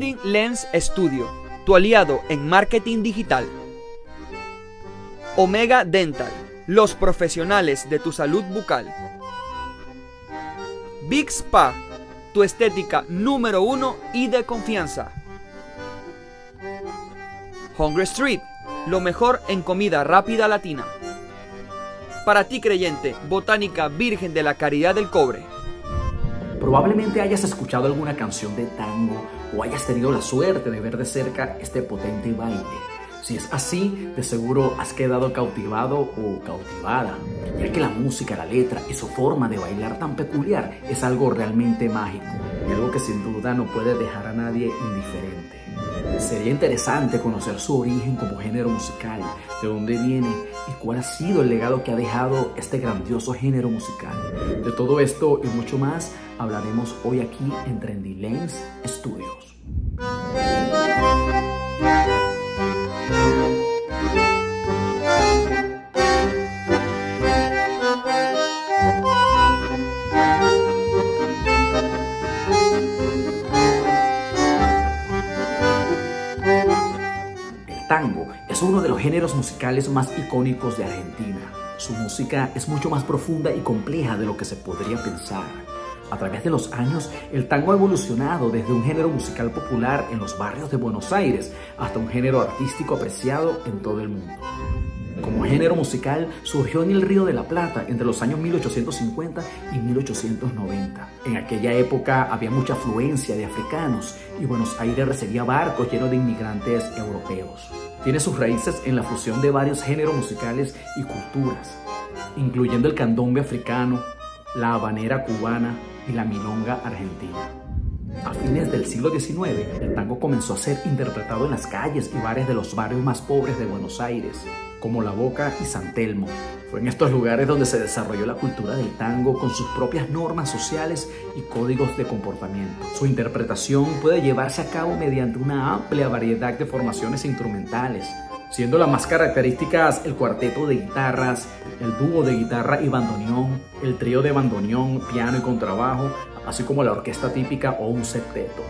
Trending Lens Studio, tu aliado en marketing digital. Omega Dental, los profesionales de tu salud bucal. Big Spa, tu estética número uno y de confianza. Hungry Street, lo mejor en comida rápida latina. Para ti creyente, Botánica Virgen de la Caridad del Cobre. Probablemente hayas escuchado alguna canción de tango o hayas tenido la suerte de ver de cerca este potente baile. Si es así, de seguro has quedado cautivado o cautivada, ya que la música, la letra y su forma de bailar tan peculiar es algo realmente mágico y algo que sin duda no puede dejar a nadie indiferente. Sería interesante conocer su origen como género musical, de dónde viene y cuál ha sido el legado que ha dejado este grandioso género musical. De todo esto y mucho más hablaremos hoy aquí en Trendy Lanes Studios. Tango es uno de los géneros musicales más icónicos de Argentina. Su música es mucho más profunda y compleja de lo que se podría pensar. A través de los años, el tango ha evolucionado desde un género musical popular en los barrios de Buenos Aires hasta un género artístico apreciado en todo el mundo. Como género musical, surgió en el Río de la Plata entre los años 1850 y 1890. En aquella época había mucha afluencia de africanos y Buenos Aires recibía barcos llenos de inmigrantes europeos. Tiene sus raíces en la fusión de varios géneros musicales y culturas, incluyendo el candombe africano, la habanera cubana y la milonga argentina. A fines del siglo XIX, el tango comenzó a ser interpretado en las calles y bares de los barrios más pobres de Buenos Aires, como La Boca y San Telmo. Fue en estos lugares donde se desarrolló la cultura del tango con sus propias normas sociales y códigos de comportamiento. Su interpretación puede llevarse a cabo mediante una amplia variedad de formaciones instrumentales, siendo las más características el cuarteto de guitarras, el dúo de guitarra y bandoneón, el trío de bandoneón, piano y contrabajo, así como la orquesta típica o un septeto.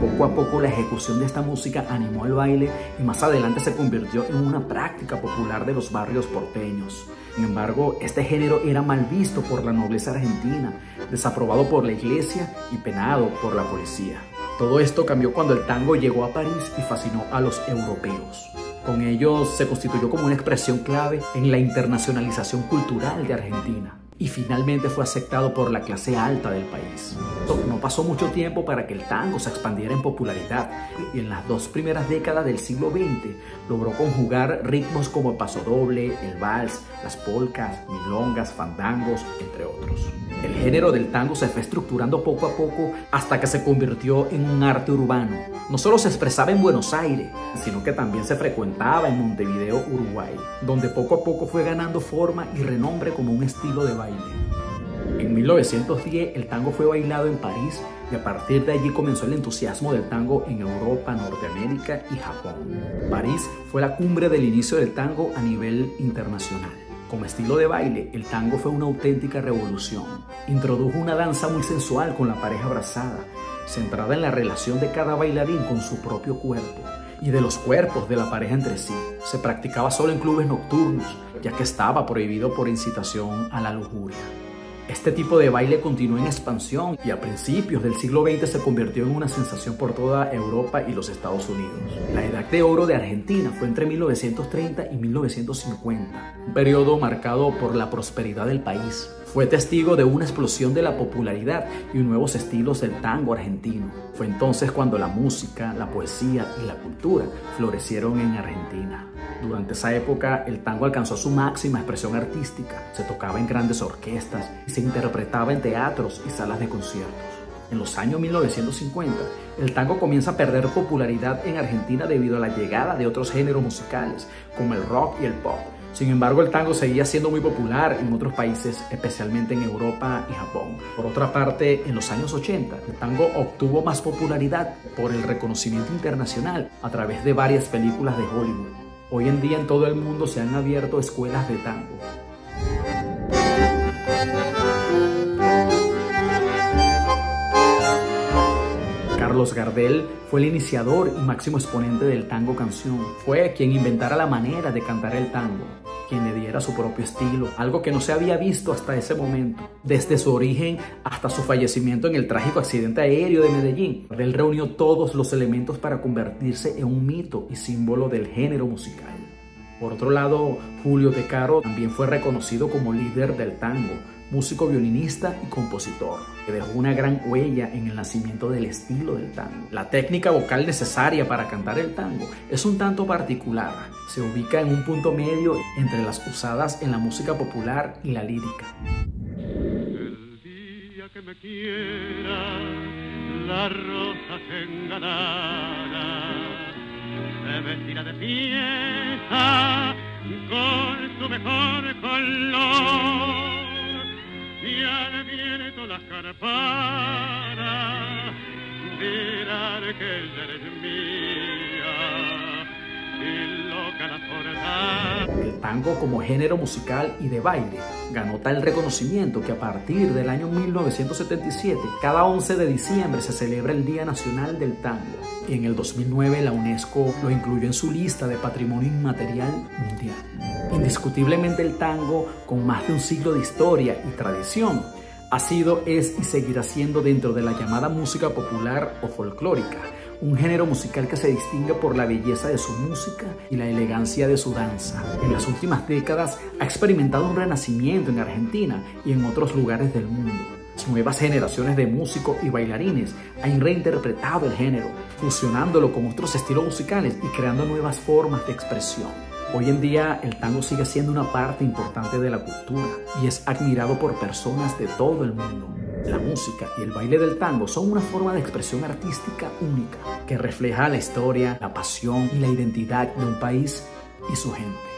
Poco a poco la ejecución de esta música animó el baile y más adelante se convirtió en una práctica popular de los barrios porteños. Sin embargo, este género era mal visto por la nobleza argentina, desaprobado por la iglesia y penado por la policía. Todo esto cambió cuando el tango llegó a París y fascinó a los europeos. Con ellos se constituyó como una expresión clave en la internacionalización cultural de Argentina y finalmente fue aceptado por la clase alta del país. No pasó mucho tiempo para que el tango se expandiera en popularidad y en las dos primeras décadas del siglo XX logró conjugar ritmos como el pasodoble, el vals, las polcas, milongas, fandangos, entre otros. El género del tango se fue estructurando poco a poco hasta que se convirtió en un arte urbano. No solo se expresaba en Buenos Aires, sino que también se frecuentaba en Montevideo, Uruguay, donde poco a poco fue ganando forma y renombre como un estilo de En 1910 el tango fue bailado en París y a partir de allí comenzó el entusiasmo del tango en Europa, Norteamérica y Japón. París fue la cumbre del inicio del tango a nivel internacional. Como estilo de baile, el tango fue una auténtica revolución. Introdujo una danza muy sensual con la pareja abrazada, centrada en la relación de cada bailarín con su propio cuerpo y de los cuerpos de la pareja entre sí. Se practicaba solo en clubes nocturnos, ya que estaba prohibido por incitación a la lujuria. Este tipo de baile continuó en expansión y a principios del siglo XX se convirtió en una sensación por toda Europa y los Estados Unidos. La edad de oro de Argentina fue entre 1930 y 1950, un periodo marcado por la prosperidad del país. Fue testigo de una explosión de la popularidad y nuevos estilos del tango argentino. Fue entonces cuando la música, la poesía y la cultura florecieron en Argentina. Durante esa época el tango alcanzó su máxima expresión artística. Se tocaba en grandes orquestas y se interpretaba en teatros y salas de conciertos. En los años 1950, el tango comienza a perder popularidad en Argentina debido a la llegada de otros géneros musicales, como el rock y el pop. Sin embargo, el tango seguía siendo muy popular en otros países, especialmente en Europa y Japón. Por otra parte, en los años 80, el tango obtuvo más popularidad por el reconocimiento internacional a través de varias películas de Hollywood. Hoy en día en todo el mundo se han abierto escuelas de tango. Carlos Gardel fue el iniciador y máximo exponente del tango canción. Fue quien inventara la manera de cantar el tango, quien le diera su propio estilo, algo que no se había visto hasta ese momento. Desde su origen hasta su fallecimiento en el trágico accidente aéreo de Medellín, Gardel reunió todos los elementos para convertirse en un mito y símbolo del género musical. Por otro lado, Julio De Caro también fue reconocido como líder del tango, músico violinista y compositor, que dejó una gran huella en el nacimiento del estilo del tango. La técnica vocal necesaria para cantar el tango es un tanto particular. Se ubica en un punto medio entre las usadas en la música popular y la lírica. El día que me quiera, la rosa se vestirá de mejor color y al viento las carpanas dirán que ella eres mía y loca la El tango como género musical y de baile ganó tal reconocimiento que a partir del año 1977, cada 11 de diciembre se celebra el Día Nacional del Tango. Y en el 2009 la UNESCO lo incluyó en su lista de Patrimonio Inmaterial Mundial. Indiscutiblemente el tango, con más de un siglo de historia y tradición, ha sido, es y seguirá siendo dentro de la llamada música popular o folclórica, un género musical que se distingue por la belleza de su música y la elegancia de su danza. En las últimas décadas ha experimentado un renacimiento en Argentina y en otros lugares del mundo. Nuevas generaciones de músicos y bailarines han reinterpretado el género, fusionándolo con otros estilos musicales y creando nuevas formas de expresión. Hoy en día el tango sigue siendo una parte importante de la cultura y es admirado por personas de todo el mundo. La música y el baile del tango son una forma de expresión artística única que refleja la historia, la pasión y la identidad de un país y su gente.